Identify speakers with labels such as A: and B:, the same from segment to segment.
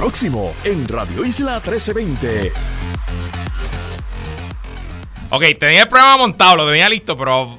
A: próximo en Radio Isla 1320.
B: Ok, tenía el programa montado, lo tenía listo, pero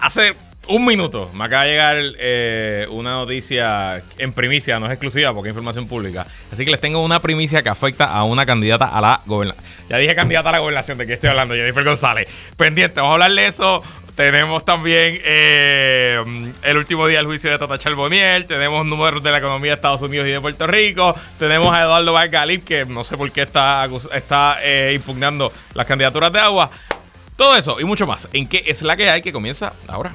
B: hace un minuto me acaba de llegar eh, una noticia en primicia, no es exclusiva porque es información pública. Así que les tengo una primicia que afecta a una candidata a la gobernación. Ya dije candidata a la gobernación, ¿de qué estoy hablando? Jennifer González. Pendiente, vamos a hablar de eso. Tenemos también eh, el último día del juicio de Tata Charboniel. Tenemos números de la economía de Estados Unidos y de Puerto Rico. Tenemos a Eduardo Valgalip, que no sé por qué está, está eh, impugnando las candidaturas de agua. Todo eso y mucho más. ¿En qué es la que hay que comienza ahora?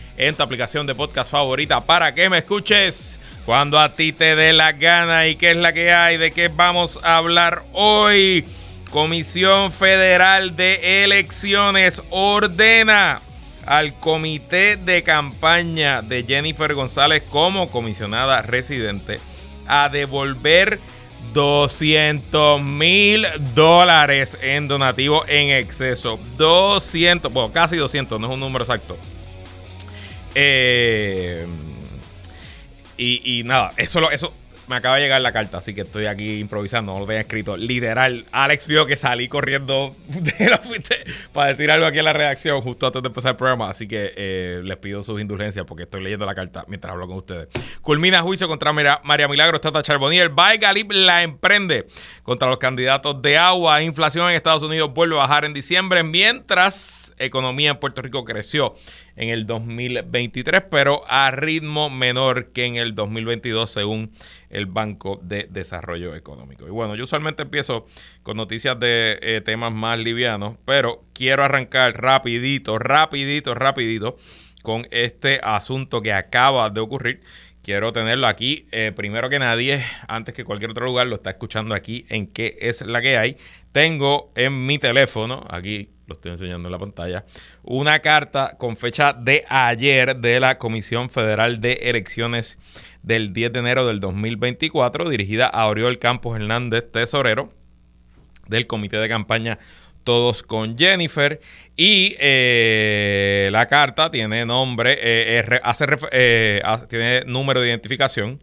B: en tu aplicación de podcast favorita para que me escuches cuando a ti te dé la gana y qué es la que hay, de qué vamos a hablar hoy. Comisión Federal de Elecciones ordena al comité de campaña de Jennifer González como comisionada residente a devolver 200 mil dólares en donativo en exceso. 200, bueno, casi 200, no es un número exacto. Eh, y, nada, eso, eso, me acaba de llegar la carta, así que estoy aquí improvisando, no lo tenía escrito. Literal, Alex vio que salí corriendo de la, para decir algo aquí en la redacción justo antes de empezar el programa, así que eh, les pido sus indulgencias porque estoy leyendo la carta mientras hablo con ustedes. Culmina juicio contra María Milagro Tata Charbonier. Galip la emprende contra los candidatos de agua. Inflación en Estados Unidos vuelve a bajar en diciembre, mientras economía en Puerto Rico creció en el 2023, pero a ritmo menor que en el 2022, según el Banco de Desarrollo Económico. Y bueno, yo usualmente empiezo con noticias de eh, temas más livianos, pero quiero arrancar rapidito, rapidito, rapidito con este asunto que acaba de ocurrir. Quiero tenerlo aquí, eh, primero que nadie, antes que cualquier otro lugar, lo está escuchando aquí en qué es la que hay. Tengo en mi teléfono, aquí lo estoy enseñando en la pantalla, una carta con fecha de ayer de la Comisión Federal de Elecciones del 10 de enero del 2024, dirigida a Oriol Campos Hernández, tesorero del Comité de Campaña Todos con Jennifer. Y eh, la carta tiene nombre, eh, hace, eh, tiene número de identificación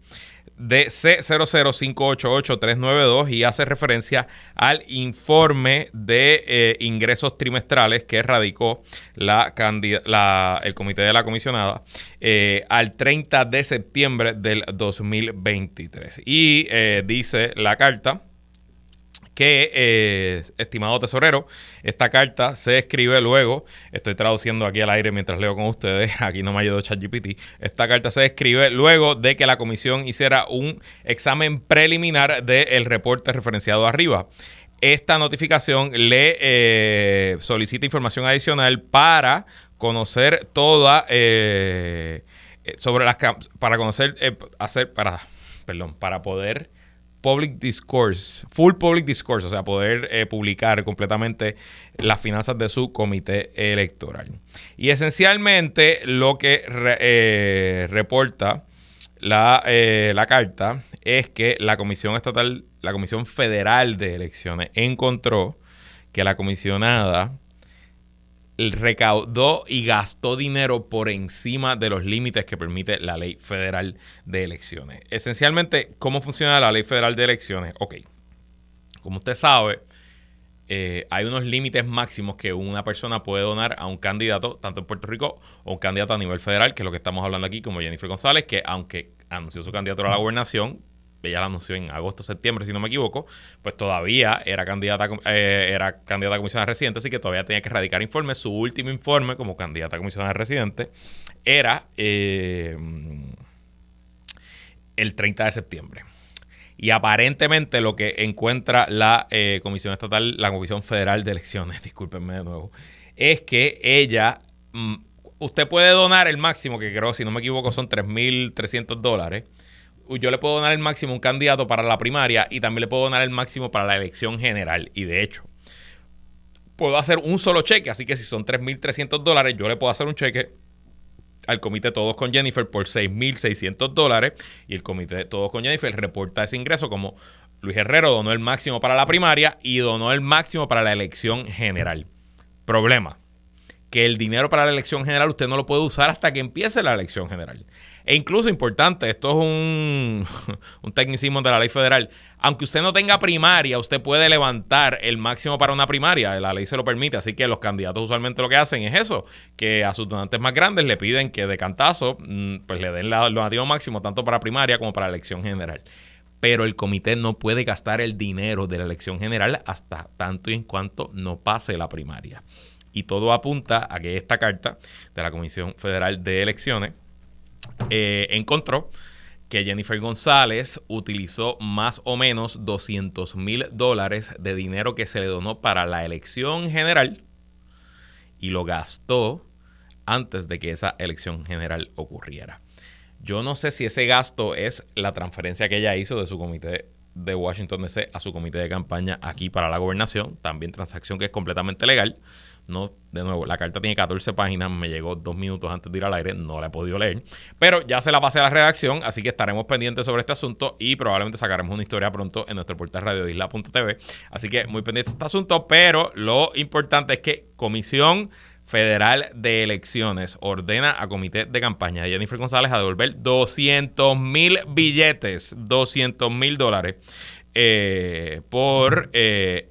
B: de C00588392 y hace referencia al informe de eh, ingresos trimestrales que radicó la, el comité de la comisionada eh, al 30 de septiembre del 2023. Y eh, dice la carta que, eh, estimado tesorero, esta carta se escribe luego, estoy traduciendo aquí al aire mientras leo con ustedes, aquí no me ayudado ChatGPT, esta carta se escribe luego de que la comisión hiciera un examen preliminar del reporte referenciado arriba. Esta notificación le eh, solicita información adicional para conocer toda, eh, sobre las, para conocer, hacer, para, perdón, para poder public discourse, full public discourse, o sea, poder eh, publicar completamente las finanzas de su comité electoral. Y esencialmente lo que eh, reporta la, eh, la, carta es que la Comisión Estatal, la Comisión Federal de Elecciones encontró que la comisionada recaudó y gastó dinero por encima de los límites que permite la ley federal de elecciones. Esencialmente, ¿cómo funciona la ley federal de elecciones? Ok, como usted sabe, eh, hay unos límites máximos que una persona puede donar a un candidato, tanto en Puerto Rico o un candidato a nivel federal, que es lo que estamos hablando aquí, como Jennifer González, que aunque anunció su candidatura a la gobernación, ella la anunció en agosto, septiembre, si no me equivoco, pues todavía era candidata, eh, era candidata a comisionada residente, así que todavía tenía que radicar informes. Su último informe como candidata a comisionada residente era eh, el 30 de septiembre. Y aparentemente lo que encuentra la eh, Comisión Estatal, la Comisión Federal de Elecciones, discúlpenme de nuevo, es que ella, mm, usted puede donar el máximo, que creo, si no me equivoco, son 3.300 dólares. Yo le puedo donar el máximo a un candidato para la primaria y también le puedo donar el máximo para la elección general. Y de hecho, puedo hacer un solo cheque, así que si son 3.300 dólares, yo le puedo hacer un cheque al comité Todos con Jennifer por 6.600 dólares y el comité Todos con Jennifer reporta ese ingreso como Luis Herrero donó el máximo para la primaria y donó el máximo para la elección general. Problema, que el dinero para la elección general usted no lo puede usar hasta que empiece la elección general. E incluso importante, esto es un, un tecnicismo de la ley federal. Aunque usted no tenga primaria, usted puede levantar el máximo para una primaria. La ley se lo permite. Así que los candidatos usualmente lo que hacen es eso: que a sus donantes más grandes le piden que de cantazo mm, pues le den el donativo máximo tanto para primaria como para elección general. Pero el comité no puede gastar el dinero de la elección general hasta tanto y en cuanto no pase la primaria. Y todo apunta a que esta carta de la Comisión Federal de Elecciones eh, encontró que Jennifer González utilizó más o menos 200 mil dólares de dinero que se le donó para la elección general y lo gastó antes de que esa elección general ocurriera. Yo no sé si ese gasto es la transferencia que ella hizo de su comité de Washington DC a su comité de campaña aquí para la gobernación, también transacción que es completamente legal. No, de nuevo, la carta tiene 14 páginas, me llegó dos minutos antes de ir al aire, no la he podido leer, pero ya se la pasé a la redacción, así que estaremos pendientes sobre este asunto y probablemente sacaremos una historia pronto en nuestro portal radioisla.tv. Así que muy pendiente de este asunto, pero lo importante es que Comisión Federal de Elecciones ordena a comité de campaña de Jennifer González a devolver 200 mil billetes, 200 mil dólares eh, por... Eh,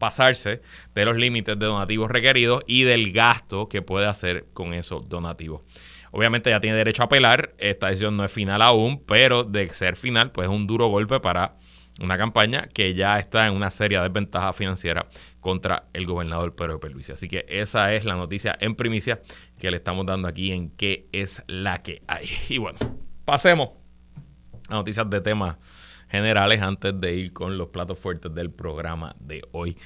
B: pasarse de los límites de donativos requeridos y del gasto que puede hacer con esos donativos. Obviamente ya tiene derecho a apelar, esta decisión no es final aún, pero de ser final, pues es un duro golpe para una campaña que ya está en una seria desventaja financiera contra el gobernador Pedro Luis. Así que esa es la noticia en primicia que le estamos dando aquí en qué es la que hay. Y bueno, pasemos a noticias de temas generales antes de ir con los platos fuertes del programa de hoy.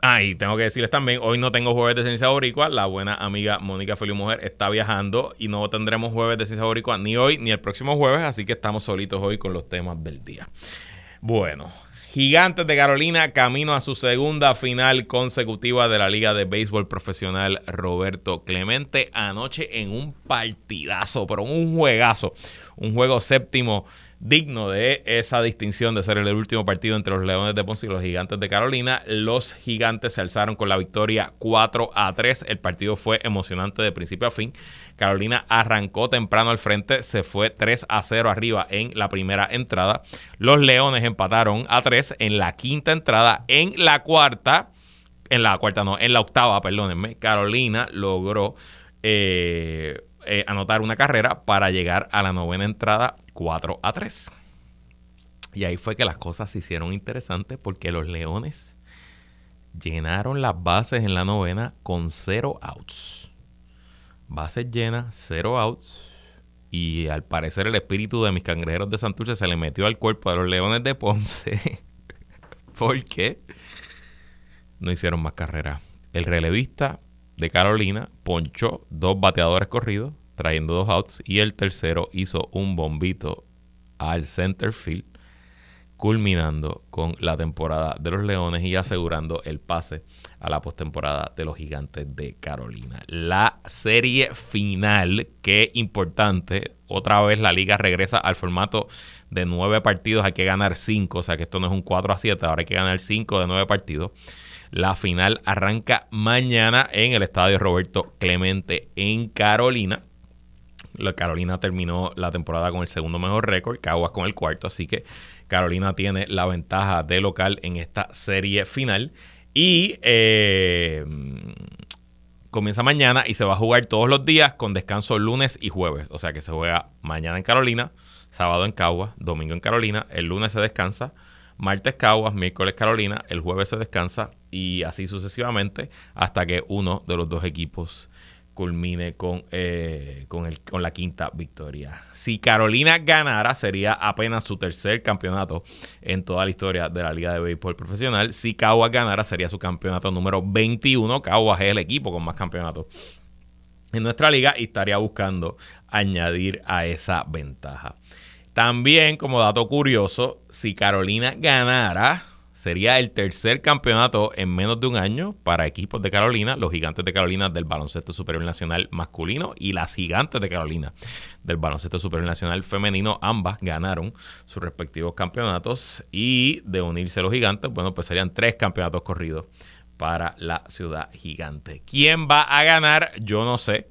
B: Ah, y tengo que decirles también, hoy no tengo jueves de ciencia boricua. La buena amiga Mónica Feliu Mujer está viajando y no tendremos jueves de ciencia boricua ni hoy ni el próximo jueves, así que estamos solitos hoy con los temas del día. Bueno, Gigantes de Carolina camino a su segunda final consecutiva de la Liga de Béisbol Profesional Roberto Clemente anoche en un partidazo, pero un juegazo, un juego séptimo digno de esa distinción de ser el último partido entre los Leones de Ponce y los Gigantes de Carolina. Los Gigantes se alzaron con la victoria 4 a 3. El partido fue emocionante de principio a fin. Carolina arrancó temprano al frente, se fue 3 a 0 arriba en la primera entrada. Los Leones empataron a 3 en la quinta entrada. En la cuarta, en la cuarta no, en la octava, perdónenme, Carolina logró eh, eh, anotar una carrera para llegar a la novena entrada 4 a 3. Y ahí fue que las cosas se hicieron interesantes porque los Leones llenaron las bases en la novena con 0 outs. Bases llenas, 0 outs. Y al parecer el espíritu de mis cangrejeros de Santurce se le metió al cuerpo de los Leones de Ponce. porque no hicieron más carreras. El relevista de Carolina ponchó dos bateadores corridos trayendo dos outs y el tercero hizo un bombito al center field culminando con la temporada de los Leones y asegurando el pase a la postemporada de los Gigantes de Carolina. La serie final, qué importante, otra vez la liga regresa al formato de nueve partidos, hay que ganar cinco, o sea que esto no es un 4 a 7, ahora hay que ganar cinco de nueve partidos. La final arranca mañana en el estadio Roberto Clemente en Carolina. La Carolina terminó la temporada con el segundo mejor récord, Caguas con el cuarto, así que Carolina tiene la ventaja de local en esta serie final. Y eh, comienza mañana y se va a jugar todos los días con descanso lunes y jueves. O sea que se juega mañana en Carolina, sábado en Caguas, domingo en Carolina, el lunes se descansa, martes Caguas, miércoles Carolina, el jueves se descansa y así sucesivamente hasta que uno de los dos equipos culmine con, eh, con, el, con la quinta victoria. Si Carolina ganara, sería apenas su tercer campeonato en toda la historia de la Liga de Béisbol Profesional. Si Caguas ganara, sería su campeonato número 21. Caguas es el equipo con más campeonatos en nuestra liga y estaría buscando añadir a esa ventaja. También, como dato curioso, si Carolina ganara, Sería el tercer campeonato en menos de un año para equipos de Carolina, los gigantes de Carolina del baloncesto superior nacional masculino y las gigantes de Carolina del baloncesto superior nacional femenino. Ambas ganaron sus respectivos campeonatos y de unirse los gigantes, bueno, pues serían tres campeonatos corridos para la ciudad gigante. ¿Quién va a ganar? Yo no sé.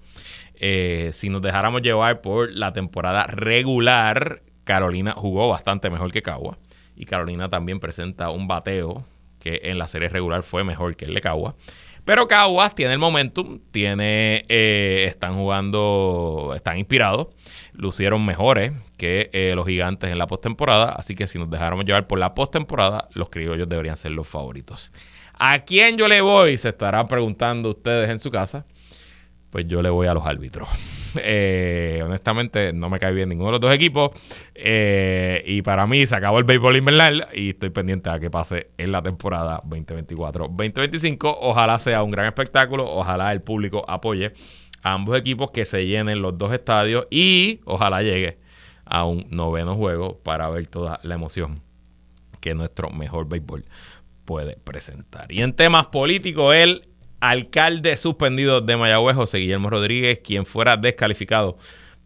B: Eh, si nos dejáramos llevar por la temporada regular, Carolina jugó bastante mejor que Cagua y Carolina también presenta un bateo que en la serie regular fue mejor que el de Caguas. Pero Caguas tiene el momentum, tiene, eh, están jugando, están inspirados, lucieron mejores que eh, los gigantes en la postemporada, así que si nos dejáramos llevar por la postemporada, los criollos deberían ser los favoritos. ¿A quién yo le voy? Se estarán preguntando ustedes en su casa. Pues yo le voy a los árbitros. Eh, honestamente, no me cae bien ninguno de los dos equipos. Eh, y para mí se acabó el béisbol invernal y estoy pendiente a que pase en la temporada 2024-2025. Ojalá sea un gran espectáculo. Ojalá el público apoye a ambos equipos, que se llenen los dos estadios y ojalá llegue a un noveno juego para ver toda la emoción que nuestro mejor béisbol puede presentar. Y en temas políticos, él alcalde suspendido de Mayagüez, José Guillermo Rodríguez, quien fuera descalificado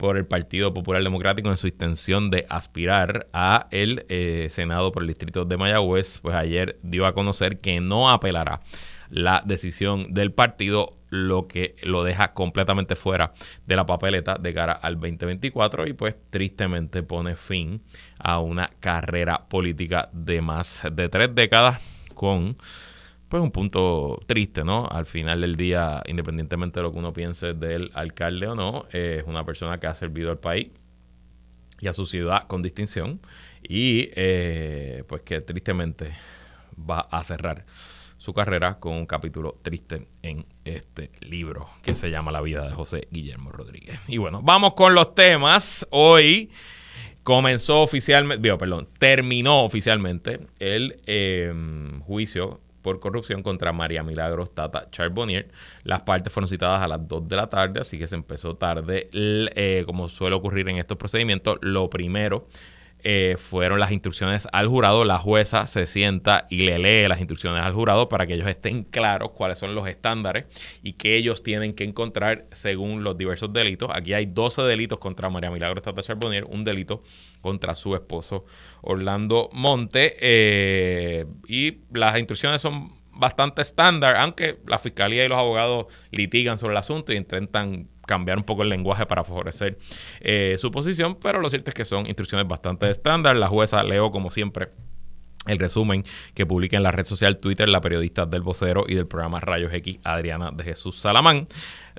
B: por el Partido Popular Democrático en su intención de aspirar a el eh, Senado por el Distrito de Mayagüez, pues ayer dio a conocer que no apelará la decisión del partido, lo que lo deja completamente fuera de la papeleta de cara al 2024 y pues tristemente pone fin a una carrera política de más de tres décadas con pues un punto triste, ¿no? Al final del día, independientemente de lo que uno piense del alcalde o no, es una persona que ha servido al país y a su ciudad con distinción y eh, pues que tristemente va a cerrar su carrera con un capítulo triste en este libro que se llama La vida de José Guillermo Rodríguez. Y bueno, vamos con los temas. Hoy comenzó oficialmente, digo, perdón, terminó oficialmente el eh, juicio por corrupción contra María Milagros Tata Charbonnier. Las partes fueron citadas a las 2 de la tarde, así que se empezó tarde. Eh, como suele ocurrir en estos procedimientos, lo primero eh, fueron las instrucciones al jurado. La jueza se sienta y le lee las instrucciones al jurado para que ellos estén claros cuáles son los estándares y que ellos tienen que encontrar según los diversos delitos. Aquí hay 12 delitos contra María Milagro Tata Charbonnier, un delito contra su esposo Orlando Monte. Eh, y las instrucciones son bastante estándar, aunque la fiscalía y los abogados litigan sobre el asunto y intentan cambiar un poco el lenguaje para favorecer eh, su posición, pero lo cierto es que son instrucciones bastante estándar. La jueza leo como siempre el resumen que publica en la red social Twitter la periodista del vocero y del programa Rayos X, Adriana de Jesús Salamán.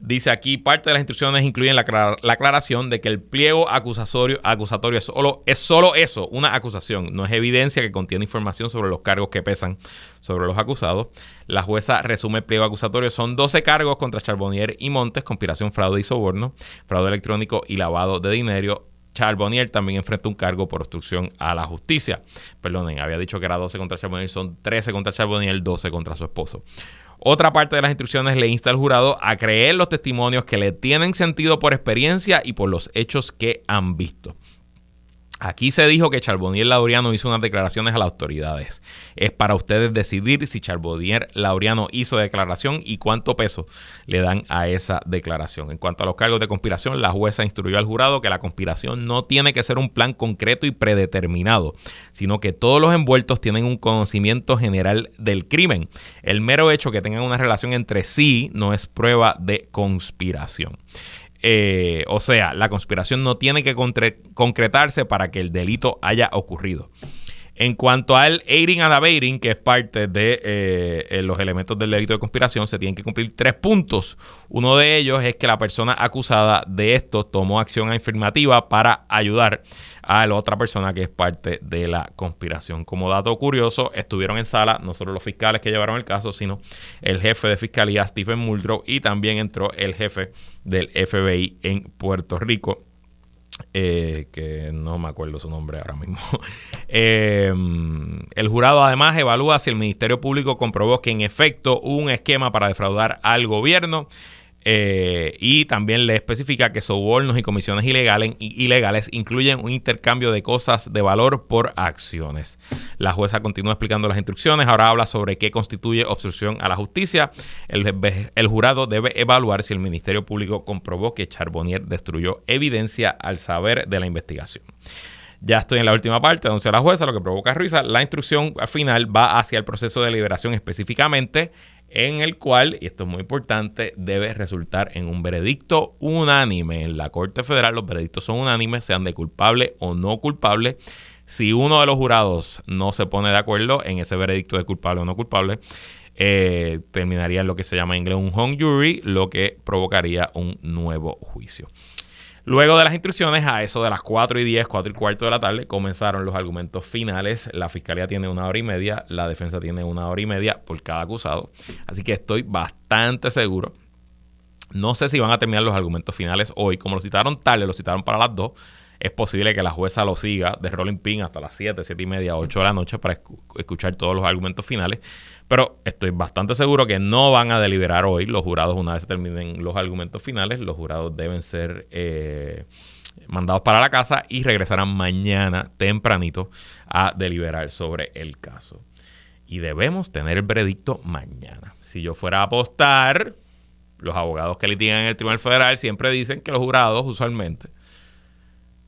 B: Dice aquí, parte de las instrucciones incluyen la, aclaración de que el pliego acusatorio, acusatorio es, solo, es solo eso, una acusación, no es evidencia que contiene información sobre los cargos que pesan sobre los acusados. La jueza resume el pliego acusatorio, son 12 cargos contra Charbonnier y Montes, conspiración, fraude y soborno, fraude electrónico y lavado de dinero, Charbonnier también enfrenta un cargo por obstrucción a la justicia. Perdonen, había dicho que era 12 contra Charbonnier, son 13 contra Charbonnier, 12 contra su esposo. Otra parte de las instrucciones le insta al jurado a creer los testimonios que le tienen sentido por experiencia y por los hechos que han visto. Aquí se dijo que Charbonnier Laureano hizo unas declaraciones a las autoridades. Es para ustedes decidir si Charbonnier Laureano hizo declaración y cuánto peso le dan a esa declaración. En cuanto a los cargos de conspiración, la jueza instruyó al jurado que la conspiración no tiene que ser un plan concreto y predeterminado, sino que todos los envueltos tienen un conocimiento general del crimen. El mero hecho que tengan una relación entre sí no es prueba de conspiración. Eh, o sea, la conspiración no tiene que concretarse para que el delito haya ocurrido. En cuanto al aiding and abetting, que es parte de eh, los elementos del delito de conspiración, se tienen que cumplir tres puntos. Uno de ellos es que la persona acusada de esto tomó acción afirmativa para ayudar a la otra persona que es parte de la conspiración. Como dato curioso, estuvieron en sala no solo los fiscales que llevaron el caso, sino el jefe de fiscalía, Stephen Muldrow, y también entró el jefe del FBI en Puerto Rico, eh, que no me acuerdo su nombre ahora mismo. Eh, el jurado además evalúa si el Ministerio Público comprobó que en efecto hubo un esquema para defraudar al gobierno. Eh, y también le especifica que sobornos y comisiones ilegales, incluyen un intercambio de cosas de valor por acciones. La jueza continúa explicando las instrucciones, ahora habla sobre qué constituye obstrucción a la justicia. El, el jurado debe evaluar si el Ministerio Público comprobó que Charbonnier destruyó evidencia al saber de la investigación. Ya estoy en la última parte, anuncia la jueza, lo que provoca risa. La instrucción final va hacia el proceso de liberación específicamente en el cual, y esto es muy importante, debe resultar en un veredicto unánime. En la Corte Federal los veredictos son unánimes, sean de culpable o no culpable. Si uno de los jurados no se pone de acuerdo en ese veredicto de culpable o no culpable, eh, terminaría en lo que se llama en inglés un hung jury, lo que provocaría un nuevo juicio. Luego de las instrucciones, a eso de las 4 y 10, 4 y cuarto de la tarde, comenzaron los argumentos finales. La fiscalía tiene una hora y media, la defensa tiene una hora y media por cada acusado. Así que estoy bastante seguro. No sé si van a terminar los argumentos finales hoy. Como lo citaron tarde, lo citaron para las 2 es posible que la jueza lo siga de rolling pin hasta las 7, 7 y media, 8 de la noche para escuchar todos los argumentos finales. Pero estoy bastante seguro que no van a deliberar hoy. Los jurados, una vez terminen los argumentos finales, los jurados deben ser eh, mandados para la casa y regresarán mañana tempranito a deliberar sobre el caso. Y debemos tener el veredicto mañana. Si yo fuera a apostar, los abogados que litigan en el Tribunal Federal siempre dicen que los jurados usualmente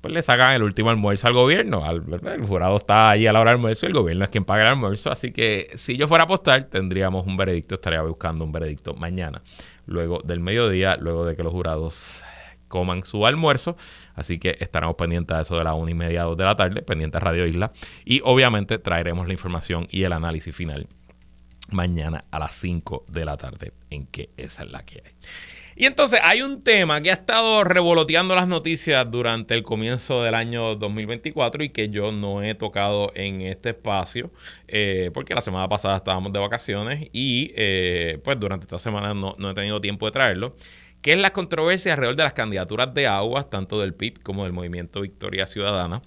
B: pues le sacan el último almuerzo al gobierno. el jurado está ahí a la hora del almuerzo y el gobierno es quien paga el almuerzo. Así que si yo fuera a apostar, tendríamos un veredicto, estaría buscando un veredicto mañana, luego del mediodía, luego de que los jurados coman su almuerzo. Así que estaremos pendientes de eso de la una y media, dos de la tarde, pendientes a Radio Isla. Y obviamente traeremos la información y el análisis final mañana a las 5 de la tarde, en que esa es la que hay. Y entonces hay un tema que ha estado revoloteando las noticias durante el comienzo del año 2024 y que yo no he tocado en este espacio eh, porque la semana pasada estábamos de vacaciones y eh, pues durante esta semana no, he tenido tiempo de traerlo que es la controversia alrededor de las candidaturas de aguas, tanto del PIB como del Movimiento Victoria Ciudadana,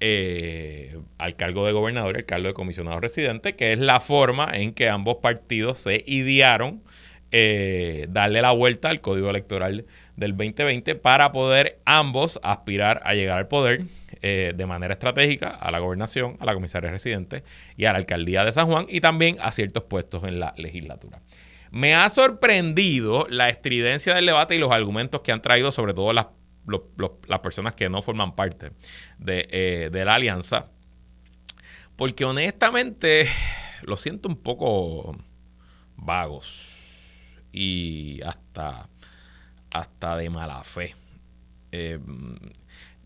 B: eh, al cargo de gobernador y al cargo de comisionado residente, que es la forma en que ambos partidos se idearon eh, darle la vuelta al código electoral del 2020 para poder ambos aspirar a llegar al poder eh, de manera estratégica a la gobernación, a la comisaría residente y a la alcaldía de San Juan y también a ciertos puestos en la legislatura. Me ha sorprendido la estridencia del debate y los argumentos que han traído sobre todo las, las personas que no forman parte eh, de la alianza, porque honestamente lo siento un poco vagos y hasta, hasta de mala fe. Eh,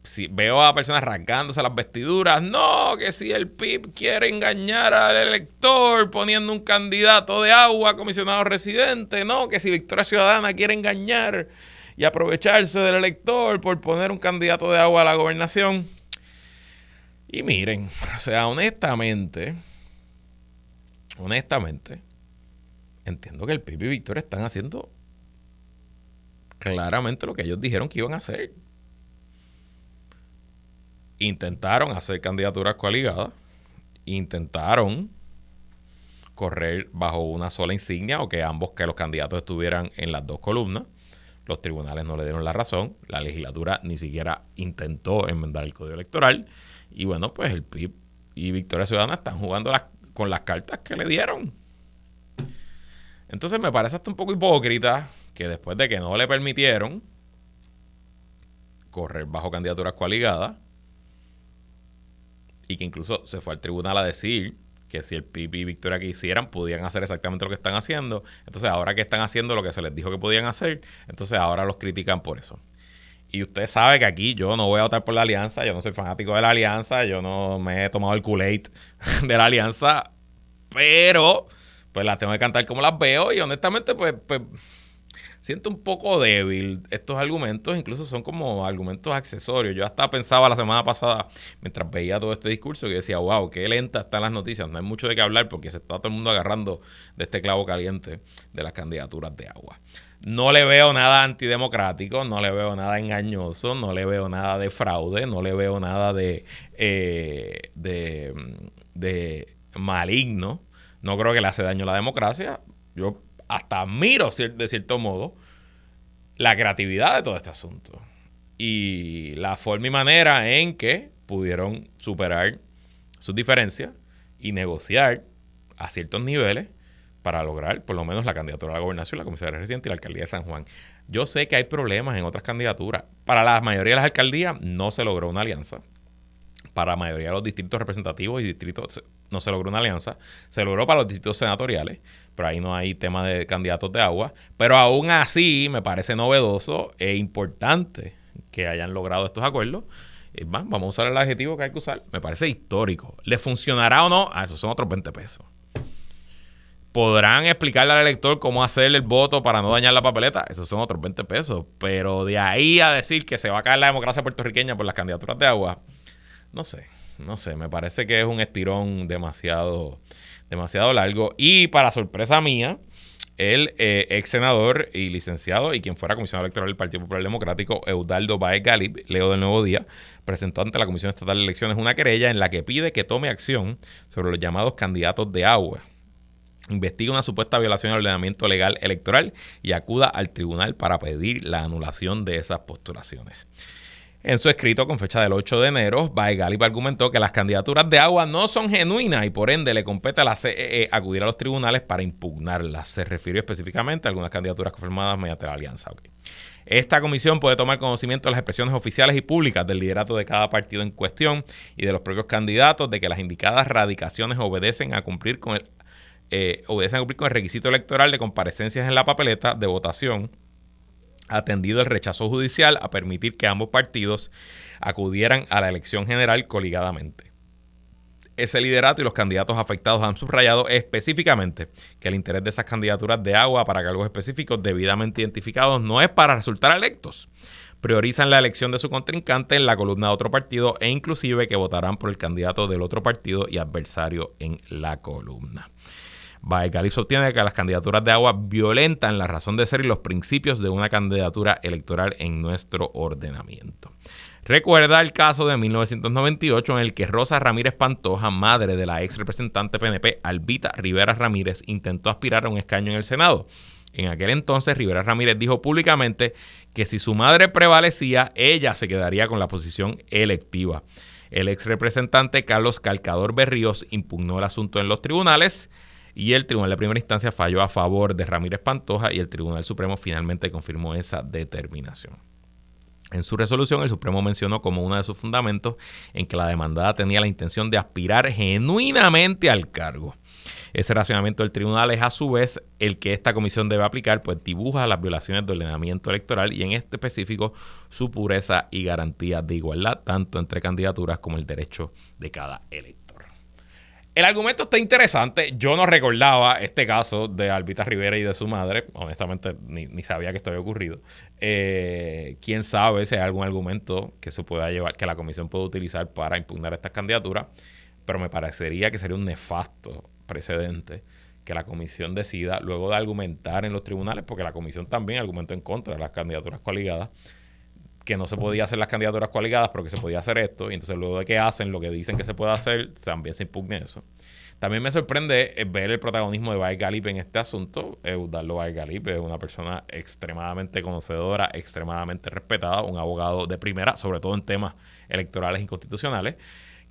B: si veo a personas arrancándose las vestiduras, no, que si el PIB quiere engañar al elector poniendo un candidato de agua comisionado residente, no, que si Victoria Ciudadana quiere engañar y aprovecharse del elector por poner un candidato de agua a la gobernación. Y miren, o sea, honestamente, honestamente, entiendo que el PIB y Victoria están haciendo claramente lo que ellos dijeron que iban a hacer. Intentaron hacer candidaturas coaligadas, intentaron correr bajo una sola insignia o que ambos que los candidatos estuvieran en las dos columnas. Los tribunales no le dieron la razón, la legislatura ni siquiera intentó enmendar el código electoral y bueno, pues el PIB y Victoria Ciudadana están jugando con las cartas que le dieron. Entonces me parece hasta un poco hipócrita que después de que no le permitieron correr bajo candidaturas coaligadas y que incluso se fue al tribunal a decir que si el PIB y Victoria quisieran, podían hacer exactamente lo que están haciendo. Entonces, ahora que están haciendo lo que se les dijo que podían hacer, entonces ahora los critican por eso. Y usted sabe que aquí yo no voy a votar por la alianza, yo no soy fanático de la alianza, yo no me he tomado el Kool-Aid de la alianza, pero pues las tengo que cantar como las veo y honestamente pues, pues siento un poco débil estos argumentos, incluso son como argumentos accesorios. Yo hasta pensaba la semana pasada, mientras veía todo este discurso, que decía, wow, qué lenta están las noticias, no hay mucho de qué hablar porque se está todo el mundo agarrando de este clavo caliente de las candidaturas de agua. No le veo nada antidemocrático, no le veo nada engañoso, no le veo nada de fraude, no le veo nada de, eh, de, de maligno. No creo que le hace daño a la democracia. Yo hasta admiro de cierto modo la creatividad de todo este asunto y la forma y manera en que pudieron superar sus diferencias y negociar a ciertos niveles para lograr por lo menos la candidatura a la gobernación, la comisaría reciente y la alcaldía de San Juan. Yo sé que hay problemas en otras candidaturas. Para la mayoría de las alcaldías no se logró una alianza. Para la mayoría de los distritos representativos y distritos no se logró una alianza. Se logró para los distritos senatoriales pero ahí no hay tema de candidatos de agua. Pero aún así me parece novedoso e importante que hayan logrado estos acuerdos. vamos a usar el adjetivo que hay que usar. Me parece histórico. ¿Le funcionará o no? Ah, esos son otros 20 pesos. ¿Podrán explicarle al elector cómo hacer el voto para no dañar la papeleta? Esos son otros 20 pesos. Pero de ahí a decir que se va a caer la democracia puertorriqueña por las candidaturas de agua, no sé, no sé. Me parece que es un estirón demasiado demasiado largo. Y para sorpresa mía, el eh, ex senador y licenciado y quien fuera comisionado electoral del Partido Popular Democrático, Eudaldo Baez Galip, Leo del Nuevo Día, presentó ante la Comisión Estatal de Elecciones una querella en la que pide que tome acción sobre los llamados candidatos de agua. Investiga una supuesta violación al ordenamiento legal electoral y acuda al tribunal para pedir la anulación de esas postulaciones. En su escrito con fecha del 8 de enero, Baegalip argumentó que las candidaturas de agua no son genuinas y por ende le compete a la CEE acudir a los tribunales para impugnarlas. Se refirió específicamente a algunas candidaturas confirmadas mediante la alianza. Esta comisión puede tomar conocimiento de las expresiones oficiales y públicas del liderato de cada partido en cuestión y de los propios candidatos de que las indicadas radicaciones obedecen a cumplir con el, eh, obedecen a cumplir con el requisito electoral de comparecencias en la papeleta de votación atendido el rechazo judicial a permitir que ambos partidos acudieran a la elección general coligadamente. Ese liderato y los candidatos afectados han subrayado específicamente que el interés de esas candidaturas de agua para cargos específicos debidamente identificados no es para resultar electos. Priorizan la elección de su contrincante en la columna de otro partido e inclusive que votarán por el candidato del otro partido y adversario en la columna. Baegali sostiene que las candidaturas de agua violentan la razón de ser y los principios de una candidatura electoral en nuestro ordenamiento. Recuerda el caso de 1998 en el que Rosa Ramírez Pantoja, madre de la ex representante PNP Albita Rivera Ramírez, intentó aspirar a un escaño en el Senado. En aquel entonces, Rivera Ramírez dijo públicamente que si su madre prevalecía, ella se quedaría con la posición electiva. El ex representante Carlos Calcador Berríos impugnó el asunto en los tribunales y el Tribunal de Primera Instancia falló a favor de Ramírez Pantoja y el Tribunal Supremo finalmente confirmó esa determinación. En su resolución, el Supremo mencionó como uno de sus fundamentos en que la demandada tenía la intención de aspirar genuinamente al cargo. Ese racionamiento del tribunal es a su vez el que esta comisión debe aplicar, pues dibuja las violaciones del ordenamiento electoral y en este específico su pureza y garantía de igualdad, tanto entre candidaturas como el derecho de cada elector. El argumento está interesante. Yo no recordaba este caso de Albita Rivera y de su madre. Honestamente, ni, sabía que esto había ocurrido. Eh, Quién sabe si hay algún argumento que se pueda llevar, que la comisión pueda utilizar para impugnar estas candidaturas. Pero me parecería que sería un nefasto precedente que la comisión decida, luego de argumentar en los tribunales, porque la comisión también argumentó en contra de las candidaturas coaligadas que no se podía hacer las candidaturas coaligadas, pero que se podía hacer esto. Y entonces luego de que hacen lo que dicen que se puede hacer, también se impugne eso. También me sorprende eh, ver el protagonismo de Baez Galip en este asunto. Eudaldo Baez Galip es una persona extremadamente conocedora, extremadamente respetada, un abogado de primera, sobre todo en temas electorales y constitucionales,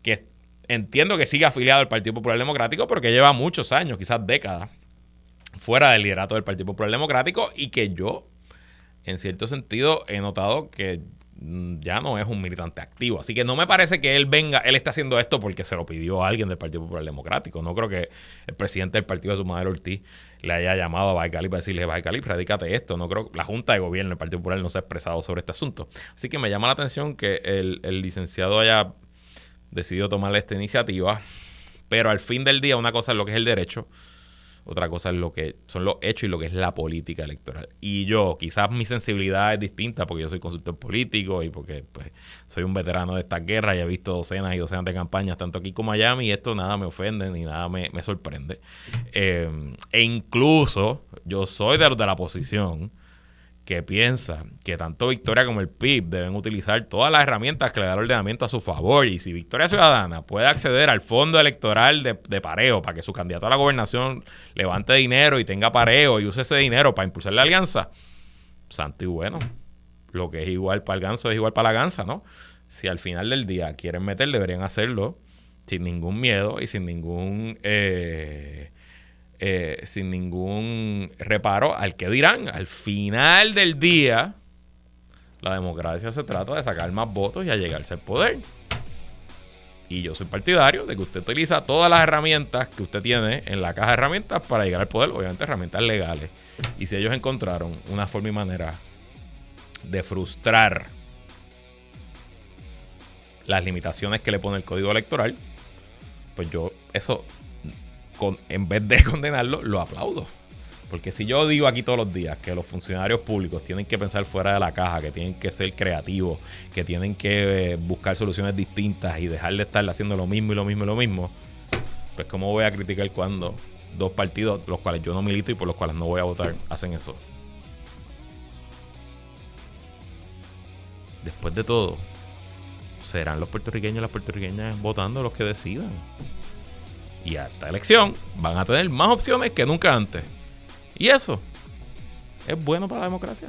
B: que entiendo que sigue afiliado al Partido Popular Democrático, pero que lleva muchos años, quizás décadas, fuera del liderato del Partido Popular Democrático y que yo en cierto sentido he notado que mm, ya no es un militante activo. Así que no me parece que él venga, él está haciendo esto porque se lo pidió a alguien del Partido Popular Democrático. No creo que el presidente del partido de su madre Ortiz le haya llamado a Baicali para decirle, Baicali, predícate esto. No creo la Junta de Gobierno del Partido Popular no se ha expresado sobre este asunto. Así que me llama la atención que el, el licenciado haya decidido tomar esta iniciativa. Pero al fin del día, una cosa es lo que es el derecho otra cosa es lo que son los hechos y lo que es la política electoral. Y yo, quizás mi sensibilidad es distinta porque yo soy consultor político y porque pues, soy un veterano de esta guerra y he visto docenas y docenas de campañas, tanto aquí como allá, y esto nada me ofende ni nada me, sorprende. Eh, e incluso yo soy de de la posición que piensa que tanto Victoria como el PIB deben utilizar todas las herramientas que le da el ordenamiento a su favor. Y si Victoria Ciudadana puede acceder al fondo electoral de, pareo para que su candidato a la gobernación levante dinero y tenga pareo y use ese dinero para impulsar la alianza, santo y bueno. Lo que es igual para el ganso es igual para la gansa, ¿no? Si al final del día quieren meter, deberían hacerlo sin ningún miedo y sin ningún... Eh, eh, sin ningún reparo al que dirán. Al final del día, la democracia se trata de sacar más votos y a llegarse al poder. Y yo soy partidario de que usted utiliza todas las herramientas que usted tiene en la caja de herramientas para llegar al poder, obviamente herramientas legales. Y si ellos encontraron una forma y manera de frustrar las limitaciones que le pone el código electoral, pues yo eso en vez de condenarlo, lo aplaudo. Porque si yo digo aquí todos los días que los funcionarios públicos tienen que pensar fuera de la caja, que tienen que ser creativos, que tienen que eh, buscar soluciones distintas y dejar de estar haciendo lo mismo y lo mismo y lo mismo, pues ¿cómo voy a criticar cuando dos partidos, los cuales yo no milito y por los cuales no voy a votar, hacen eso? Después de todo, serán los puertorriqueños y las puertorriqueñas votando los que decidan y a esta elección van a tener más opciones que nunca antes. Y eso es bueno para la democracia.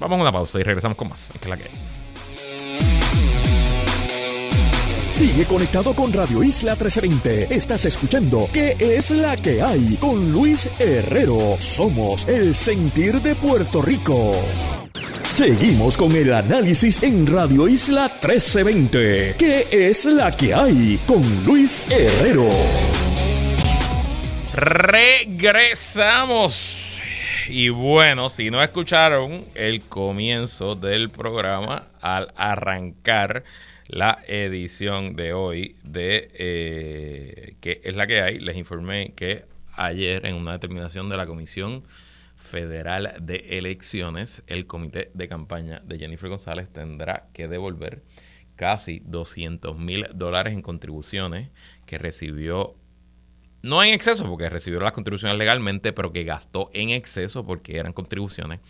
B: Vamos a una pausa y regresamos con más. que la que
A: Sigue conectado con Radio Isla 1320. Estás escuchando ¿Qué es la que hay? Con Luis Herrero. Somos el sentir de Puerto Rico. Seguimos con el análisis en Radio Isla 1320. ¿Qué es la que hay? Con Luis Herrero.
B: Regresamos. Y bueno, si no escucharon el comienzo del programa al arrancar la edición de hoy de eh, ¿Qué es la que hay? Les informé que ayer en una determinación de la Comisión Federal de Elecciones, el comité de campaña de Jennifer González tendrá que devolver casi 200 mil dólares en contribuciones que recibió, no en exceso, porque recibió las contribuciones legalmente, pero que gastó en exceso porque eran contribuciones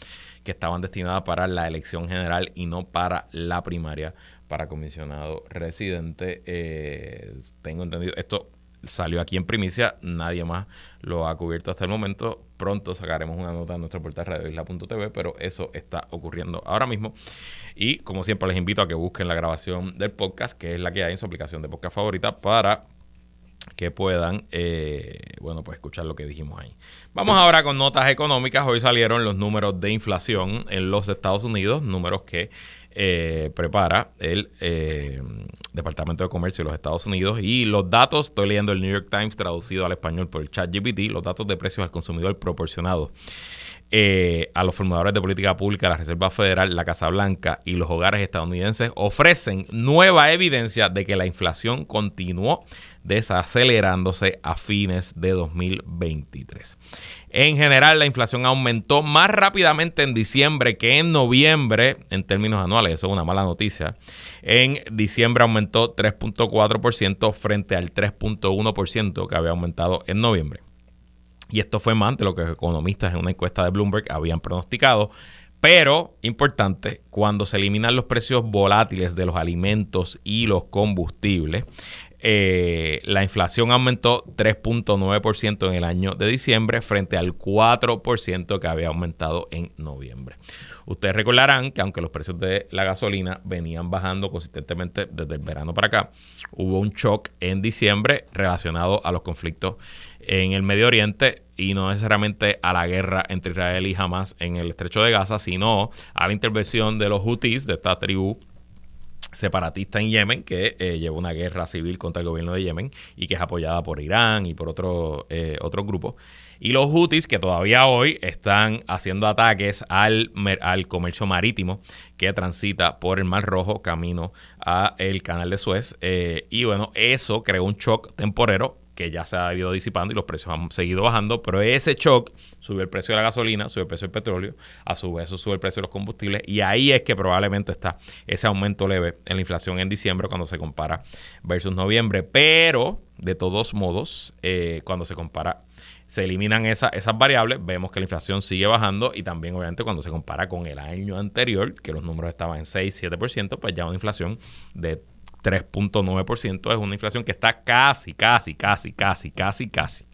B: que estaban destinadas para la elección general y no para la primaria para comisionado residente. Eh, tengo entendido, esto salió aquí en primicia, nadie más lo ha cubierto hasta el momento. Pronto sacaremos una nota en nuestro portal radioisla.tv, pero eso está ocurriendo ahora mismo. Y como siempre les invito a que busquen la grabación del podcast, que es la que hay en su aplicación de podcast favorita, para que puedan, eh, bueno, pues escuchar lo que dijimos ahí. Vamos ahora con notas económicas. Hoy salieron los números de inflación en los Estados Unidos, números que eh, prepara el eh, Departamento de Comercio de los Estados Unidos. Y los datos, estoy leyendo el New York Times traducido al español por el ChatGPT, los datos de precios al consumidor proporcionados eh, a los formadores de política pública, la Reserva Federal, la Casa Blanca y los hogares estadounidenses ofrecen nueva evidencia de que la inflación continuó desacelerándose a fines de 2023. En general, la inflación aumentó más rápidamente en diciembre que en noviembre, en términos anuales, eso es una mala noticia. En diciembre aumentó 3.4% frente al 3.1% que había aumentado en noviembre. Y esto fue más de lo que economistas en una encuesta de Bloomberg habían pronosticado. Pero, importante, cuando se eliminan los precios volátiles de los alimentos y los combustibles, eh, la inflación aumentó 3.9% en el año de diciembre frente al 4% que había aumentado en noviembre. Ustedes recordarán que aunque los precios de la gasolina venían bajando consistentemente desde el verano para acá, hubo un shock en diciembre relacionado a los conflictos en el Medio Oriente y no necesariamente a la guerra entre Israel y Hamas en el estrecho de Gaza, sino a la intervención de los Houthis, de esta tribu separatista en Yemen que eh, lleva una guerra civil contra el gobierno de Yemen y que es apoyada por Irán y por eh, otros grupos. Y los Houthis que todavía hoy están haciendo ataques al, al comercio marítimo que transita por el Mar Rojo camino a el canal de Suez. Eh, y bueno, eso creó un shock temporero que ya se ha ido disipando y los precios han seguido bajando, pero ese shock subió el precio de la gasolina, subió el precio del petróleo, a su vez eso sube el precio de los combustibles y ahí es que probablemente está ese aumento leve en la inflación en diciembre cuando se compara versus noviembre, pero de todos modos, eh, cuando se compara se eliminan esas variables, vemos que la inflación sigue bajando y también obviamente cuando se compara con el año anterior, que los números estaban en 6, 7%, pues ya una inflación de 3.9% es una inflación que está casi, casi, casi, casi, casi, casi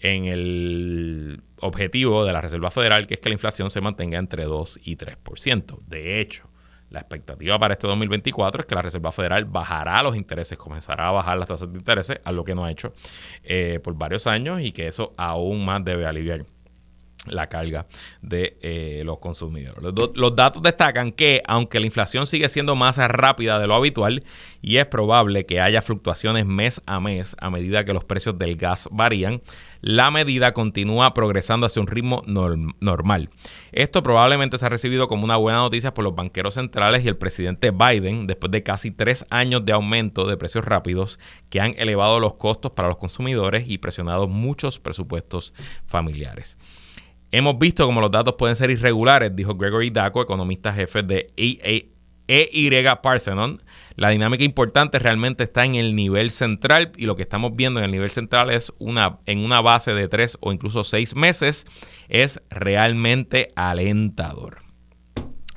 B: en el objetivo de la Reserva Federal, que es que la inflación se mantenga entre 2 y 3%. De hecho, la expectativa para este 2024 es que la Reserva Federal bajará los intereses, comenzará a bajar las tasas de intereses, a lo que no ha hecho eh, por varios años y que eso aún más debe aliviar la carga de eh, los consumidores. Los, datos destacan que aunque la inflación sigue siendo más rápida de lo habitual y es probable que haya fluctuaciones mes a mes a medida que los precios del gas varían, la medida continúa progresando hacia un ritmo normal. Esto probablemente se ha recibido como una buena noticia por los banqueros centrales y el presidente Biden después de casi tres años de aumento de precios rápidos que han elevado los costos para los consumidores y presionado muchos presupuestos familiares. Hemos visto cómo los datos pueden ser irregulares, dijo Gregory Daco, economista jefe de EY Parthenon. La dinámica importante realmente está en el nivel central y lo que estamos viendo en el nivel central es una en una base de tres o incluso seis meses es realmente alentador.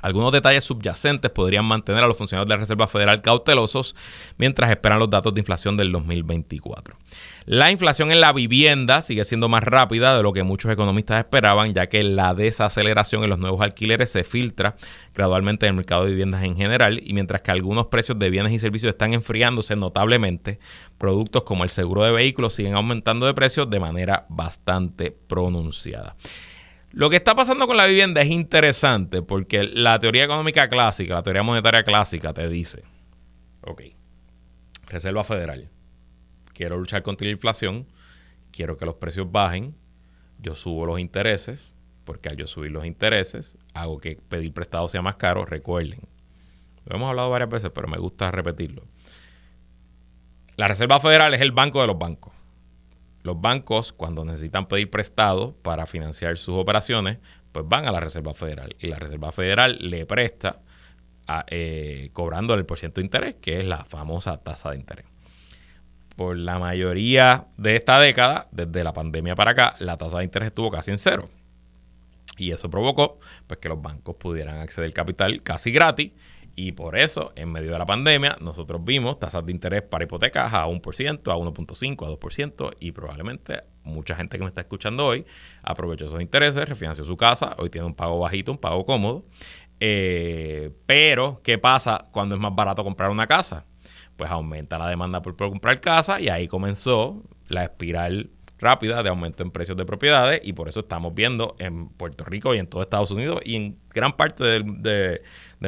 B: Algunos detalles subyacentes podrían mantener a los funcionarios de la Reserva Federal cautelosos mientras esperan los datos de inflación del 2024. La inflación en la vivienda sigue siendo más rápida de lo que muchos economistas esperaban, ya que la desaceleración en los nuevos alquileres se filtra gradualmente en el mercado de viviendas en general, y mientras que algunos precios de bienes y servicios están enfriándose notablemente, productos como el seguro de vehículos siguen aumentando de precios de manera bastante pronunciada. Lo que está pasando con la vivienda es interesante porque la teoría económica clásica, la teoría monetaria clásica te dice, ok, Reserva Federal, quiero luchar contra la inflación, quiero que los precios bajen, yo subo los intereses, porque al yo subir los intereses, hago que pedir prestado sea más caro. Recuerden, lo hemos hablado varias veces, pero me gusta repetirlo. La Reserva Federal es el banco de los bancos. Los bancos, cuando necesitan pedir prestado para financiar sus operaciones, pues van a la Reserva Federal. Y la Reserva Federal le presta eh, cobrando el por ciento de interés, que es la famosa tasa de interés por la mayoría de esta década, desde la pandemia para acá, la tasa de interés estuvo casi en cero. Y eso provocó pues, que los bancos pudieran acceder al capital casi gratis. Y por eso, en medio de la pandemia, nosotros vimos tasas de interés para hipotecas a 1%, a 1.5%, a 2%. Y probablemente mucha gente que me está escuchando hoy aprovechó esos intereses, refinanció su casa. Hoy tiene un pago bajito, un pago cómodo. Eh, pero, ¿qué pasa cuando es más barato comprar una casa? pues aumenta la demanda por, comprar casa y ahí comenzó la espiral rápida de aumento en precios de propiedades y por eso estamos viendo en Puerto Rico y en todo Estados Unidos y en gran parte del,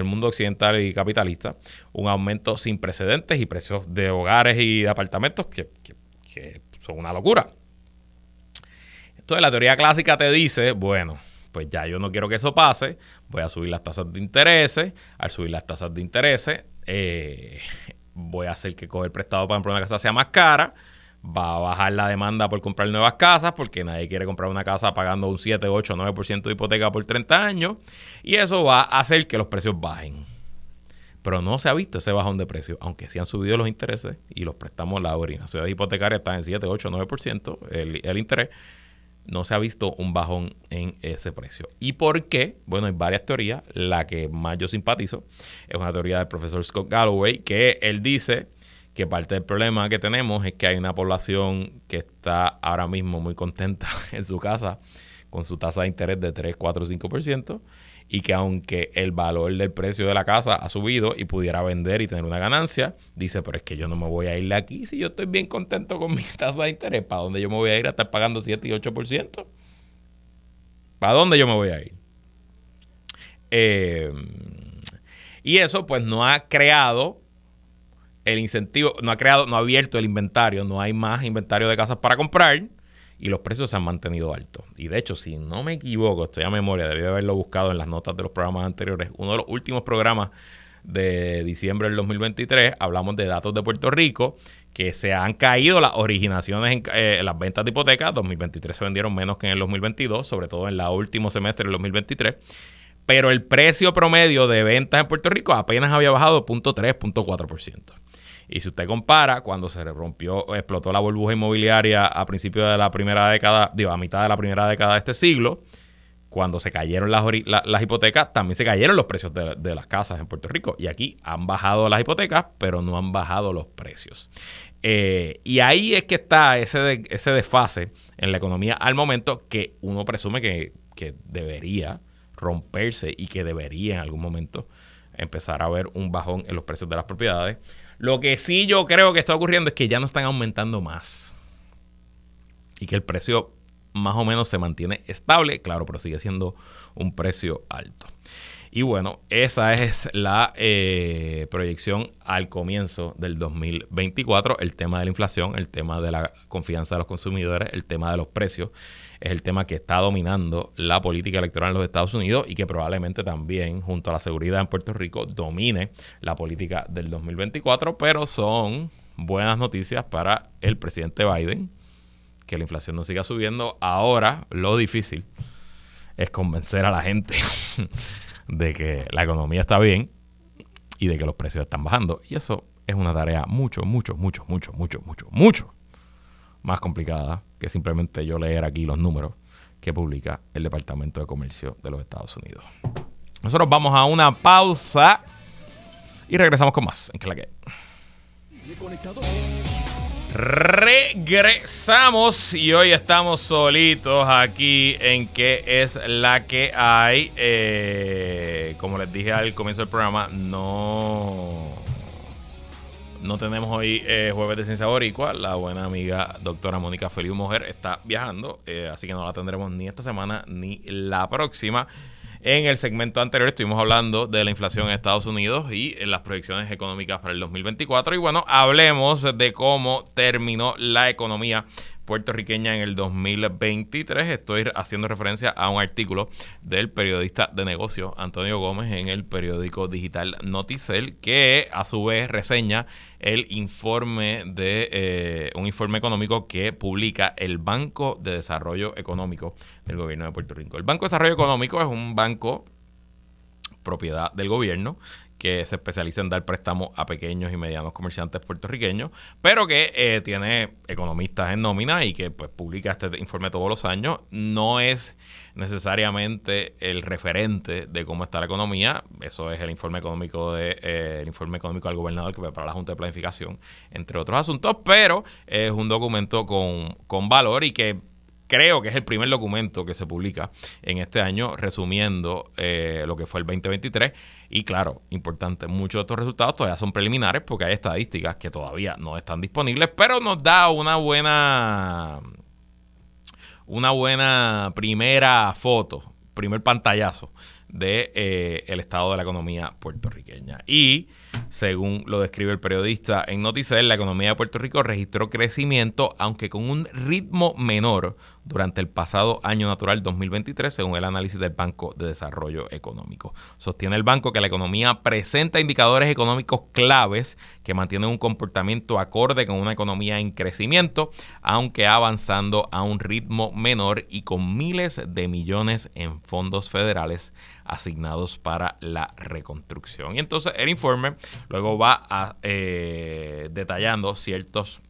B: mundo occidental y capitalista un aumento sin precedentes y precios de hogares y de apartamentos que, que son una locura. Entonces la teoría clásica te dice, bueno, pues ya yo no quiero que eso pase, voy a subir las tasas de interés, al subir las tasas de interés, eh, voy a hacer que coger prestado para comprar una casa sea más cara, va a bajar la demanda por comprar nuevas casas, porque nadie quiere comprar una casa pagando un 7, 8, 9% de hipoteca por 30 años, y eso va a hacer que los precios bajen. Pero no se ha visto ese bajón de precios, aunque sí han subido los intereses y los préstamos, la ciudad hipotecaria está en 7, 8, 9% el, el interés no se ha visto un bajón en ese precio. ¿Y por qué? Bueno, hay varias teorías. La que más yo simpatizo es una teoría del profesor Scott Galloway, que él dice que parte del problema que tenemos es que hay una población que está ahora mismo muy contenta en su casa con su tasa de interés de 3, 4, 5% y que aunque el valor del precio de la casa ha subido y pudiera vender y tener una ganancia, dice, pero es que yo no me voy a ir de aquí si yo estoy bien contento con mi tasa de interés, ¿para dónde yo me voy a ir a estar pagando 7 y 8%? ¿Para dónde yo me voy a ir? Eh, y eso pues no ha creado el incentivo, no ha creado, no ha abierto el inventario, no hay más inventario de casas para comprar y los precios se han mantenido altos. Y de hecho, si no me equivoco, estoy a memoria, debí haberlo buscado en las notas de los programas anteriores, uno de los últimos programas de diciembre del 2023, hablamos de datos de Puerto Rico, que se han caído las originaciones en eh, las ventas de hipotecas, 2023 se vendieron menos que en el 2022, sobre todo en el último semestre del 2023, pero el precio promedio de ventas en Puerto Rico apenas había bajado 0.3, 0.4%. Y si usted compara, cuando se rompió, explotó la burbuja inmobiliaria a principios de la primera década, digo, a mitad de la primera década de este siglo, cuando se cayeron las, hipotecas, también se cayeron los precios de, las casas en Puerto Rico. Y aquí han bajado las hipotecas, pero no han bajado los precios. Eh, y ahí es que está ese, ese desfase en la economía al momento que uno presume que, que debería romperse y que debería en algún momento empezar a ver un bajón en los precios de las propiedades. Lo que sí yo creo que está ocurriendo es que ya no están aumentando más. Y que el precio más o menos se mantiene estable, claro, pero sigue siendo un precio alto. Y bueno, esa es la eh, proyección al comienzo del 2024, el tema de la inflación, el tema de la confianza de los consumidores, el tema de los precios es el tema que está dominando la política electoral en los Estados Unidos y que probablemente también, junto a la seguridad en Puerto Rico, domine la política del 2024, pero son buenas noticias para el presidente Biden, que la inflación no siga subiendo. Ahora lo difícil es convencer a la gente de que la economía está bien y de que los precios están bajando. Y eso es una tarea mucho, mucho, mucho, mucho, mucho, mucho, mucho más complicada que simplemente yo leer aquí los números que publica el Departamento de Comercio de los Estados Unidos. Nosotros vamos a una pausa y regresamos con más en que la que. Regresamos y hoy estamos solitos aquí en que es la que hay. Eh, como les dije al comienzo del programa, no no tenemos hoy eh, jueves de ciencia boricua. La buena amiga doctora Mónica Feliu Mujer está viajando, eh, así que no la tendremos ni esta semana ni la próxima. En el segmento anterior estuvimos hablando de la inflación en Estados Unidos y en las proyecciones económicas para el 2024. Y bueno, hablemos de cómo terminó la economía puertorriqueña en el 2023. Estoy haciendo referencia a un artículo del periodista de negocios Antonio Gómez en el periódico digital Noticel, que a su vez reseña el informe de eh, un informe económico que publica el Banco de Desarrollo Económico del gobierno de Puerto Rico. El Banco de Desarrollo Económico es un banco propiedad del gobierno que se especializa en dar préstamos a pequeños y medianos comerciantes puertorriqueños, pero que eh, tiene economistas en nómina y que pues publica este informe todos los años. No es necesariamente el referente de cómo está la economía. Eso es el informe económico de eh, el informe económico del gobernador que prepara la Junta de Planificación, entre otros asuntos, pero es un documento con, con valor y que creo que es el primer documento que se publica en este año resumiendo eh, lo que fue el 2023. Y claro, importante, muchos de estos resultados todavía son preliminares porque hay estadísticas que todavía no están disponibles, pero nos da una buena una buena primera foto, primer pantallazo de eh, el estado de la economía puertorriqueña. Y según lo describe el periodista en Noticel, la economía de Puerto Rico registró crecimiento, aunque con un ritmo menor durante el pasado año natural 2023, según el análisis del Banco de Desarrollo Económico. Sostiene el banco que la economía presenta indicadores económicos claves que mantienen un comportamiento acorde con una economía en crecimiento, aunque avanzando a un ritmo menor y con miles de millones en fondos federales asignados para la reconstrucción. Y entonces el informe luego va eh, detallando ciertos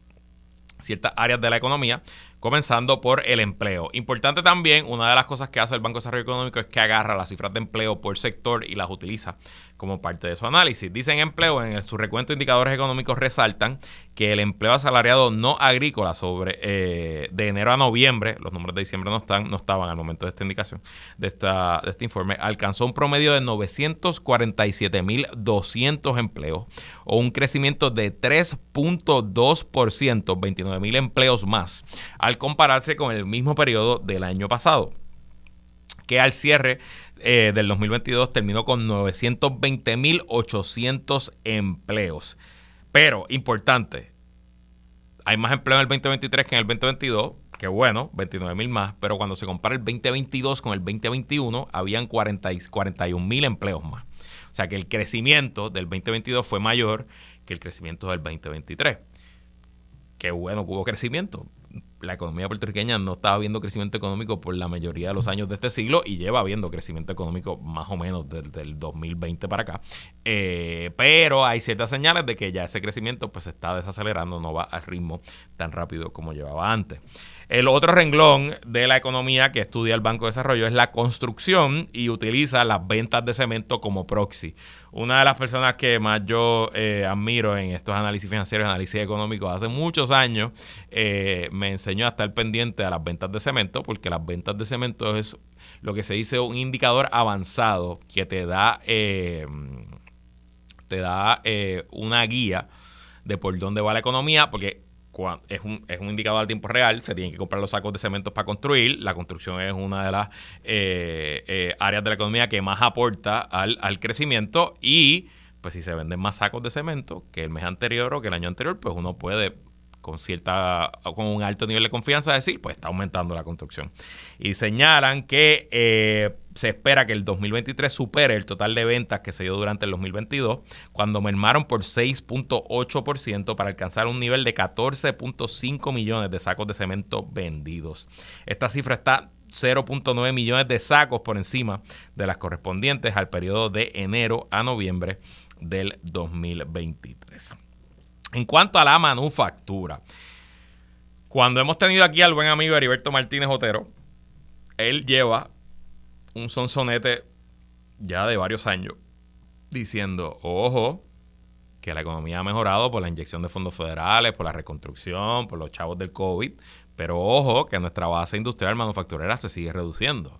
B: ciertas áreas de la economía, comenzando por el empleo. Importante también, una de las cosas que hace el Banco de Desarrollo Económico es que agarra las cifras de empleo por sector y las utiliza como parte de su análisis. Dicen empleo, en su recuento de indicadores económicos resaltan que el empleo asalariado no agrícola sobre eh, de enero a noviembre, los números de diciembre no están, no estaban al momento de esta indicación, de, esta, de este informe, alcanzó un promedio de 947.200 empleos o un crecimiento de 3.2%, 29.000 empleos más, al compararse con el mismo periodo del año pasado que al cierre eh, del 2022 terminó con 920.800 empleos. Pero, importante, hay más empleo en el 2023 que en el 2022. Que bueno, 29.000 más, pero cuando se compara el 2022 con el 2021, habían 40, 41.000 empleos más. O sea que el crecimiento del 2022 fue mayor que el crecimiento del 2023. Qué bueno que hubo crecimiento la economía puertorriqueña no estaba viendo crecimiento económico por la mayoría de los años de este siglo y lleva viendo crecimiento económico más o menos desde el 2020 para acá. Eh, pero hay ciertas señales de que ya ese crecimiento pues se está desacelerando, no va al ritmo tan rápido como llevaba antes. El otro renglón de la economía que estudia el Banco de Desarrollo es la construcción y utiliza las ventas de cemento como proxy. Una de las personas que más yo eh, admiro en estos análisis financieros, análisis económicos, hace muchos años eh, me enseñó a estar pendiente a las ventas de cemento, porque las ventas de cemento es lo que se dice un indicador avanzado que te da, eh, te da una guía de por dónde va la economía, porque es un, es un indicador al tiempo real, se tienen que comprar los sacos de cemento para construir, la construcción es una de las eh, eh, áreas de la economía que más aporta al, al crecimiento y pues si se venden más sacos de cemento que el mes anterior o que el año anterior, pues uno puede con cierta con un alto nivel de confianza decir, pues está aumentando la construcción. Y señalan que eh, se espera que el 2023 supere el total de ventas que se dio durante el 2022, cuando mermaron por 6.8% para alcanzar un nivel de 14.5 millones de sacos de cemento vendidos. Esta cifra está 0.9 millones de sacos por encima de las correspondientes al periodo de enero a noviembre del 2023. En cuanto a la manufactura, cuando hemos tenido aquí al buen amigo Heriberto Martínez Otero, él lleva un sonsonete ya de varios años diciendo, ojo, que la economía ha mejorado por la inyección de fondos federales, por la reconstrucción, por los chavos del COVID, pero ojo que nuestra base industrial manufacturera se sigue reduciendo.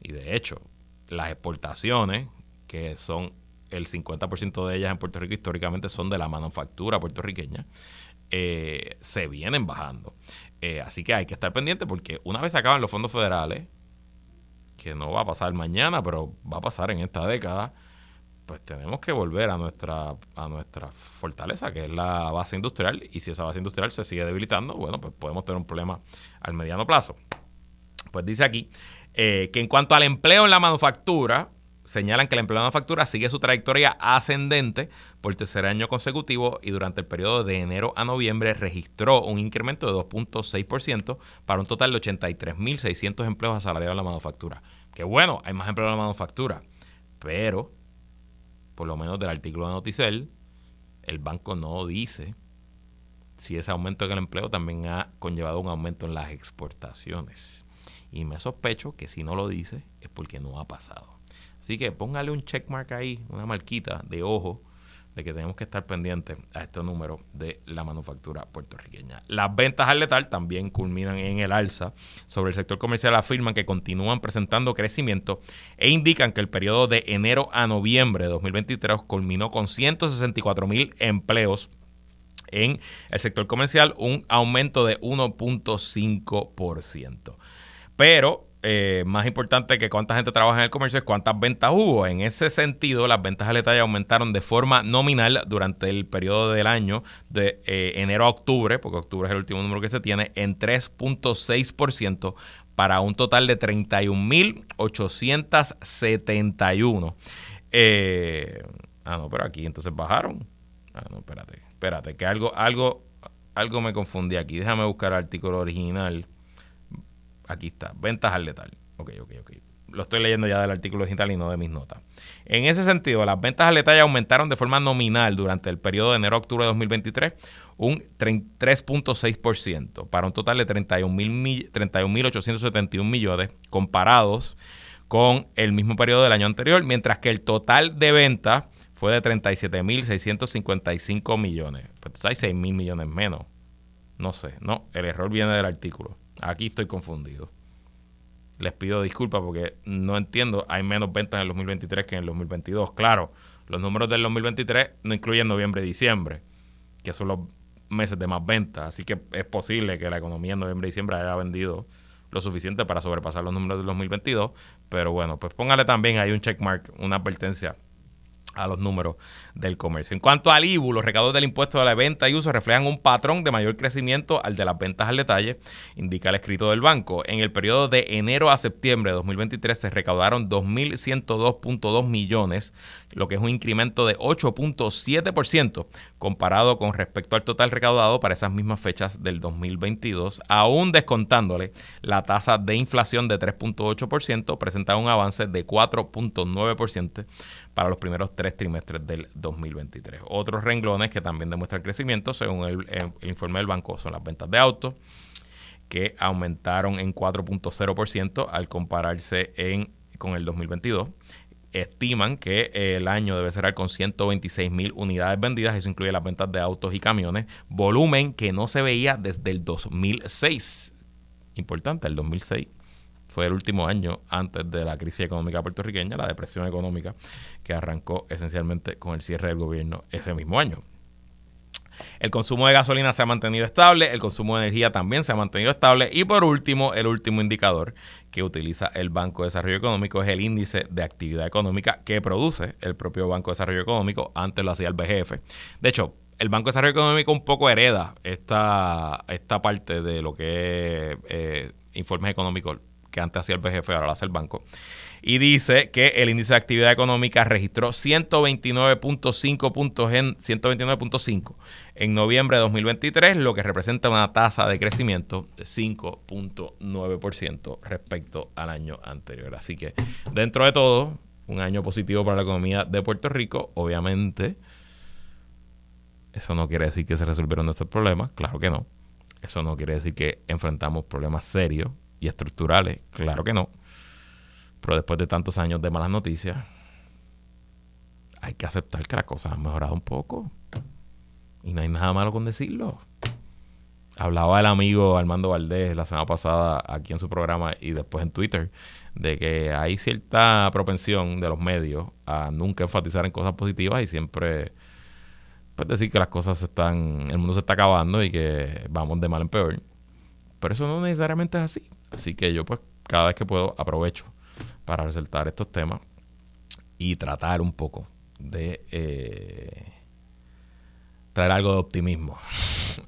B: Y de hecho, las exportaciones, que son el 50% de ellas en Puerto Rico históricamente son de la manufactura puertorriqueña, eh, se vienen bajando. Eh, así que hay que estar pendiente porque una vez acaban los fondos federales, que no va a pasar mañana, pero va a pasar en esta década, pues tenemos que volver a nuestra, a nuestra fortaleza, que es la base industrial, y si esa base industrial se sigue debilitando, bueno, pues podemos tener un problema al mediano plazo. Pues dice aquí eh, que en cuanto al empleo en la manufactura, señalan que el empleo de manufactura sigue su trayectoria ascendente por tercer año consecutivo y durante el periodo de enero a noviembre registró un incremento de 2.6% para un total de 83.600 empleos asalariados en la manufactura. Que bueno, hay más empleos en la manufactura, pero por lo menos del artículo de Noticel, el banco no dice si ese aumento en el empleo también ha conllevado un aumento en las exportaciones. Y me sospecho que si no lo dice es porque no ha pasado. Así que póngale un checkmark ahí, una marquita de ojo de que tenemos que estar pendientes a este número de la manufactura puertorriqueña. Las ventas al letal también culminan en el alza. Sobre el sector comercial afirman que continúan presentando crecimiento e indican que el periodo de enero a noviembre de 2023 culminó con 164 mil empleos en el sector comercial, un aumento de 1.5%. Pero eh, más importante que cuánta gente trabaja en el comercio es cuántas ventas hubo. En ese sentido, las ventas al detalle aumentaron de forma nominal durante el periodo del año de eh, enero a octubre, porque octubre es el último número que se tiene, en 3.6% para un total de 31.871. Eh, ah, no, pero aquí entonces bajaron. Ah, no, espérate, espérate, que algo, algo, algo me confundí aquí. Déjame buscar el artículo original aquí está, ventas al letal. Ok, ok, ok. lo estoy leyendo ya del artículo digital y no de mis notas. En ese sentido, las ventas al detalle aumentaron de forma nominal durante el periodo de enero a octubre de 2023 un 3.6% para un total de 31.871 millones comparados con el mismo periodo del año anterior, mientras que el total de ventas fue de 37.655 millones. Pues hay 6.000 millones menos. No sé, no, el error viene del artículo. Aquí estoy confundido. Les pido disculpas porque no entiendo, hay menos ventas en el 2023 que en el 2022. Claro, los números del 2023 no incluyen noviembre y diciembre, que son los meses de más ventas. Así que es posible que la economía en noviembre y diciembre haya vendido lo suficiente para sobrepasar los números del 2022. Pero bueno, pues póngale también ahí un checkmark, una advertencia a los números del comercio. En cuanto al IBU, los recaudos del impuesto de la venta y uso reflejan un patrón de mayor crecimiento al de las ventas al detalle, indica el escrito del banco. En el periodo de enero a septiembre de 2023 se recaudaron 2.102.2 millones, lo que es un incremento de 8.7% comparado con respecto al total recaudado para esas mismas fechas del 2022, aún descontándole la tasa de inflación de 3.8%, presenta un avance de 4.9% para los primeros tres trimestres del 2023. Otros renglones que también demuestran crecimiento, según el, informe del banco, son las ventas de autos, que aumentaron en 4.0% al compararse en, con el 2022 estiman que el año debe cerrar con 126 mil unidades vendidas, eso incluye las ventas de autos y camiones, volumen que no se veía desde el 2006. Importante, el 2006 fue el último año antes de la crisis económica puertorriqueña, la depresión económica que arrancó esencialmente con el cierre del gobierno ese mismo año. El consumo de gasolina se ha mantenido estable, el consumo de energía también se ha mantenido estable y por último, el último indicador que utiliza el Banco de Desarrollo Económico es el índice de actividad económica que produce el propio Banco de Desarrollo Económico, antes lo hacía el BGF. De hecho, el Banco de Desarrollo Económico un poco hereda esta, esta parte de lo que es eh, informes económicos que antes hacía el BGF, ahora lo hace el banco. Y dice que el índice de actividad económica registró 129.5 puntos en 129.5 en noviembre de 2023, lo que representa una tasa de crecimiento de 5.9% respecto al año anterior. Así que dentro de todo, un año positivo para la economía de Puerto Rico, obviamente. Eso no quiere decir que se resolvieron nuestros problemas, claro que no. Eso no quiere decir que enfrentamos problemas serios y estructurales, claro que no. Pero después de tantos años de malas noticias, hay que aceptar que las cosas han mejorado un poco. Y no hay nada malo con decirlo. Hablaba el amigo Armando Valdés la semana pasada aquí en su programa y después en Twitter de que hay cierta propensión de los medios a nunca enfatizar en cosas positivas y siempre pues decir que las cosas están, el mundo se está acabando y que vamos de mal en peor. Pero eso no necesariamente es así. Así que yo pues cada vez que puedo aprovecho para resaltar estos temas y tratar un poco de eh, traer algo de optimismo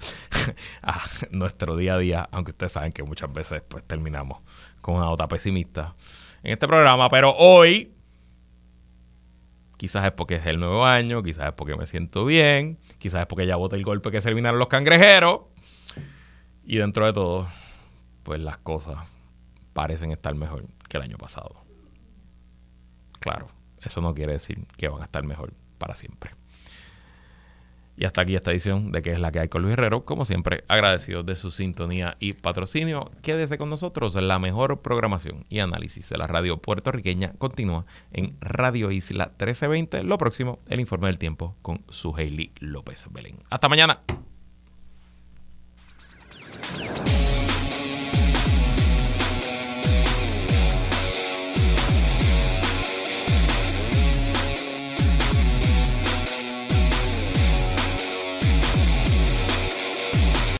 B: a nuestro día a día, aunque ustedes saben que muchas veces pues terminamos con una nota pesimista en este programa, pero hoy quizás es porque es el nuevo año, quizás es porque me siento bien, quizás es porque ya boté el golpe que se eliminaron los cangrejeros y dentro de todo pues las cosas parecen estar mejor que el año pasado. Claro, eso no quiere decir que van a estar mejor para siempre. Y hasta aquí esta edición de que es la que hay con Luis Herrero. Como siempre, agradecidos de su sintonía y patrocinio. Quédese con nosotros. La mejor programación y análisis de la radio puertorriqueña continúa en Radio Isla 1320. Lo próximo, el informe del tiempo con su Hailey López Belén. Hasta mañana.